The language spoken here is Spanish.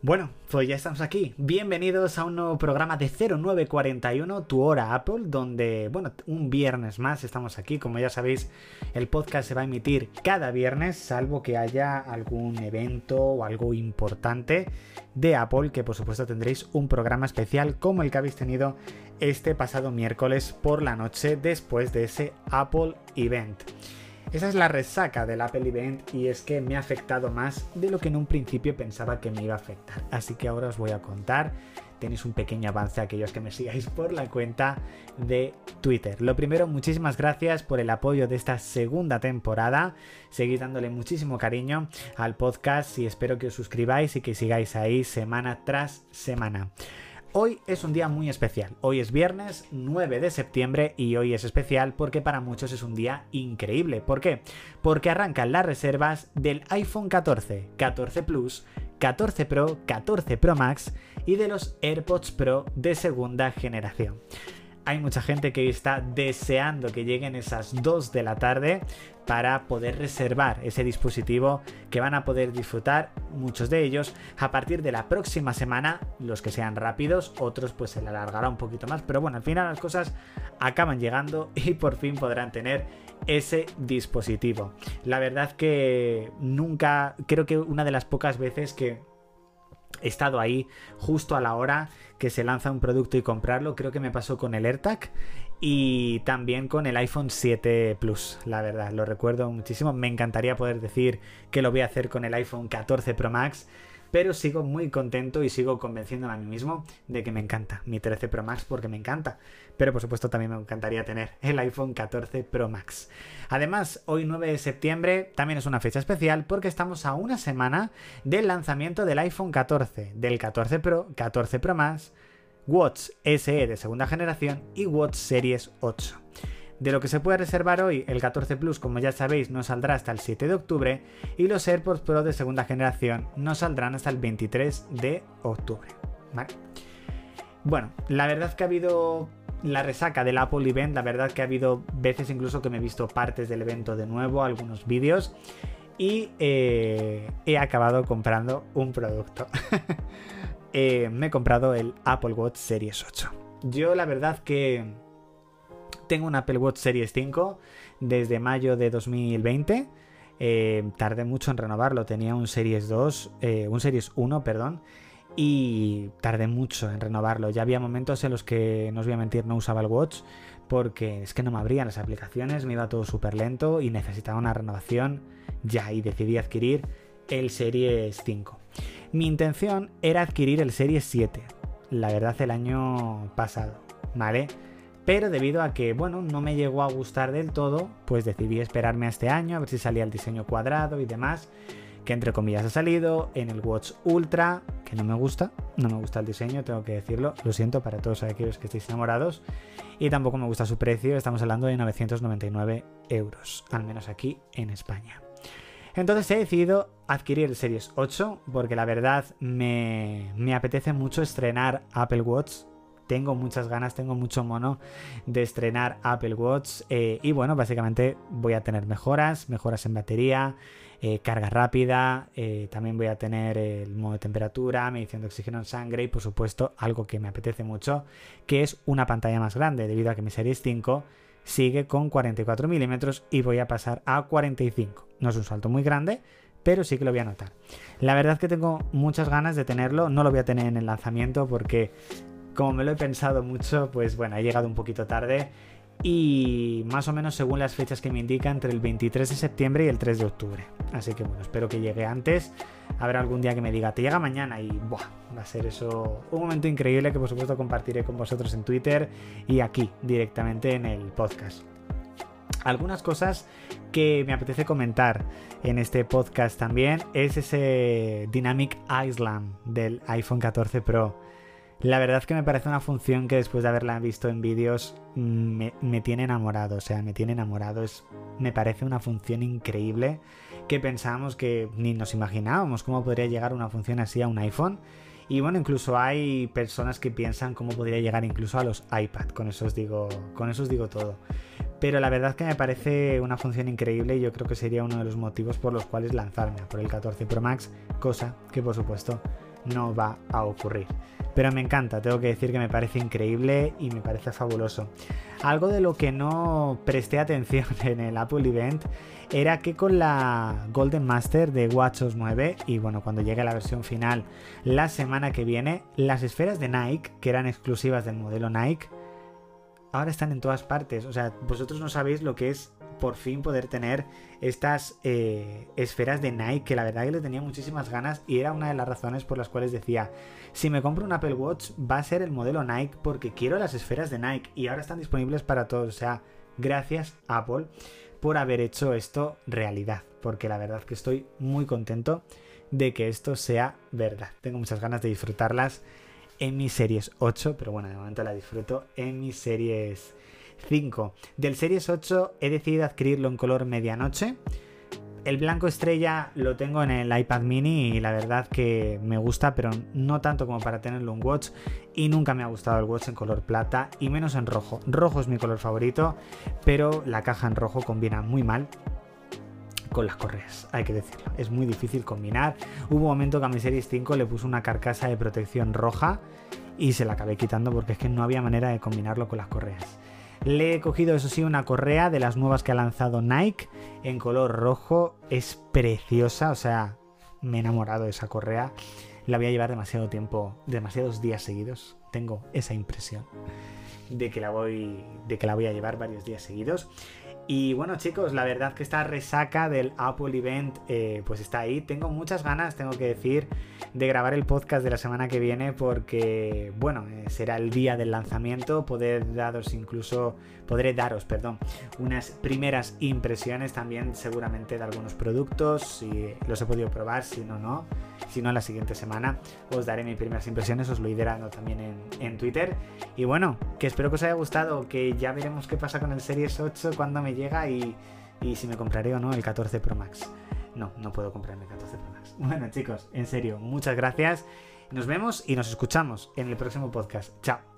Bueno, pues ya estamos aquí. Bienvenidos a un nuevo programa de 0941, tu hora Apple, donde, bueno, un viernes más estamos aquí. Como ya sabéis, el podcast se va a emitir cada viernes, salvo que haya algún evento o algo importante de Apple, que por supuesto tendréis un programa especial como el que habéis tenido este pasado miércoles por la noche después de ese Apple Event. Esa es la resaca del Apple Event y es que me ha afectado más de lo que en un principio pensaba que me iba a afectar. Así que ahora os voy a contar. Tenéis un pequeño avance a aquellos que me sigáis por la cuenta de Twitter. Lo primero, muchísimas gracias por el apoyo de esta segunda temporada. Seguid dándole muchísimo cariño al podcast y espero que os suscribáis y que sigáis ahí semana tras semana. Hoy es un día muy especial. Hoy es viernes 9 de septiembre y hoy es especial porque para muchos es un día increíble. ¿Por qué? Porque arrancan las reservas del iPhone 14, 14 Plus, 14 Pro, 14 Pro Max y de los AirPods Pro de segunda generación hay mucha gente que está deseando que lleguen esas 2 de la tarde para poder reservar ese dispositivo que van a poder disfrutar muchos de ellos a partir de la próxima semana, los que sean rápidos, otros pues se le alargará un poquito más, pero bueno, al final las cosas acaban llegando y por fin podrán tener ese dispositivo. La verdad que nunca, creo que una de las pocas veces que he estado ahí justo a la hora que se lanza un producto y comprarlo. Creo que me pasó con el AirTag y también con el iPhone 7 Plus, la verdad, lo recuerdo muchísimo. Me encantaría poder decir que lo voy a hacer con el iPhone 14 Pro Max, pero sigo muy contento y sigo convenciéndome a mí mismo de que me encanta mi 13 Pro Max porque me encanta. Pero por supuesto también me encantaría tener el iPhone 14 Pro Max. Además, hoy 9 de septiembre también es una fecha especial porque estamos a una semana del lanzamiento del iPhone 14, del 14 Pro, 14 Pro Max, Watch SE de segunda generación y Watch Series 8. De lo que se puede reservar hoy, el 14 Plus, como ya sabéis, no saldrá hasta el 7 de octubre y los AirPods Pro de segunda generación no saldrán hasta el 23 de octubre. Bueno, la verdad que ha habido la resaca del Apple Event, la verdad que ha habido veces incluso que me he visto partes del evento de nuevo, algunos vídeos, y eh, he acabado comprando un producto. Eh, me he comprado el Apple Watch Series 8. Yo la verdad que tengo un Apple Watch Series 5 desde mayo de 2020. Eh, tardé mucho en renovarlo, tenía un Series 2, un Series 1, perdón, y tardé mucho en renovarlo. Ya había momentos en los que, no os voy a mentir, no usaba el watch porque es que no me abrían las aplicaciones, me iba todo súper lento y necesitaba una renovación ya y decidí adquirir el Series 5. Mi intención era adquirir el Series 7, la verdad el año pasado, ¿vale? Pero debido a que, bueno, no me llegó a gustar del todo, pues decidí esperarme a este año, a ver si salía el diseño cuadrado y demás que entre comillas ha salido, en el Watch Ultra, que no me gusta, no me gusta el diseño, tengo que decirlo, lo siento para todos aquellos que estéis enamorados, y tampoco me gusta su precio, estamos hablando de 999 euros, al menos aquí en España. Entonces he decidido adquirir el Series 8 porque la verdad me, me apetece mucho estrenar Apple Watch tengo muchas ganas, tengo mucho mono de estrenar Apple Watch. Eh, y bueno, básicamente voy a tener mejoras, mejoras en batería, eh, carga rápida, eh, también voy a tener el modo de temperatura, medición de oxígeno en sangre y por supuesto algo que me apetece mucho, que es una pantalla más grande, debido a que mi Series 5 sigue con 44 milímetros y voy a pasar a 45. No es un salto muy grande, pero sí que lo voy a notar. La verdad es que tengo muchas ganas de tenerlo, no lo voy a tener en el lanzamiento porque como me lo he pensado mucho, pues bueno, he llegado un poquito tarde y más o menos según las fechas que me indica entre el 23 de septiembre y el 3 de octubre. Así que bueno, espero que llegue antes. Habrá algún día que me diga, te llega mañana y va a ser eso un momento increíble que por supuesto compartiré con vosotros en Twitter y aquí directamente en el podcast. Algunas cosas que me apetece comentar en este podcast también es ese Dynamic Island del iPhone 14 Pro. La verdad que me parece una función que después de haberla visto en vídeos me, tiene enamorado, o sea, me tiene enamorado. Es, me parece una función increíble que pensábamos que ni nos imaginábamos cómo podría llegar una función así a un iPhone. Y bueno, incluso hay personas que piensan cómo podría llegar incluso a los iPad. Con eso os digo, con eso os digo todo. Pero la verdad que me parece una función increíble y yo creo que sería uno de los motivos por los cuales lanzarme por el 14 Pro Max, cosa que por supuesto no va a ocurrir. Pero me encanta, tengo que decir que me parece increíble y me parece fabuloso. Algo de lo que no presté atención en el Apple Event era que con la Golden Master de WatchOS 9 y bueno, cuando llegue la versión final la semana que viene, las esferas de Nike, que eran exclusivas del modelo Nike, ahora están en todas partes. O sea, vosotros no sabéis lo que es por fin poder tener estas eh, esferas de Nike, que la verdad que le tenía muchísimas ganas y era una de las razones por las cuales decía, si me compro un Apple Watch va a ser el modelo Nike porque quiero las esferas de Nike y ahora están disponibles para todos. O sea, gracias Apple por haber hecho esto realidad, porque la verdad que estoy muy contento de que esto sea verdad. Tengo muchas ganas de disfrutarlas en mis series 8, pero bueno, de momento la disfruto en mis series 5. Del series 8 he decidido adquirirlo en color medianoche. El blanco estrella lo tengo en el iPad mini y la verdad que me gusta, pero no tanto como para tenerlo en watch. Y nunca me ha gustado el watch en color plata y menos en rojo. Rojo es mi color favorito, pero la caja en rojo combina muy mal con las correas, hay que decirlo. Es muy difícil combinar. Hubo un momento que a mi Series 5 le puse una carcasa de protección roja y se la acabé quitando porque es que no había manera de combinarlo con las correas. Le he cogido, eso sí, una correa de las nuevas que ha lanzado Nike en color rojo. Es preciosa, o sea, me he enamorado de esa correa. La voy a llevar demasiado tiempo, demasiados días seguidos. Tengo esa impresión de que la voy, de que la voy a llevar varios días seguidos. Y bueno chicos, la verdad que esta resaca del Apple Event eh, pues está ahí. Tengo muchas ganas, tengo que decir, de grabar el podcast de la semana que viene porque, bueno, eh, será el día del lanzamiento. Poder daros incluso, podré daros, perdón, unas primeras impresiones también seguramente de algunos productos. Si los he podido probar, si no, no. Si no, la siguiente semana os daré mis primeras impresiones, os lo iré dando también en, en Twitter. Y bueno, que espero que os haya gustado, que ya veremos qué pasa con el Series 8 cuando me llega y, si me compraré o no el 14 Pro Max. No, no puedo comprarme el 14 Pro Max. Bueno chicos, en serio, muchas gracias. Nos vemos y nos escuchamos en el próximo podcast. Chao.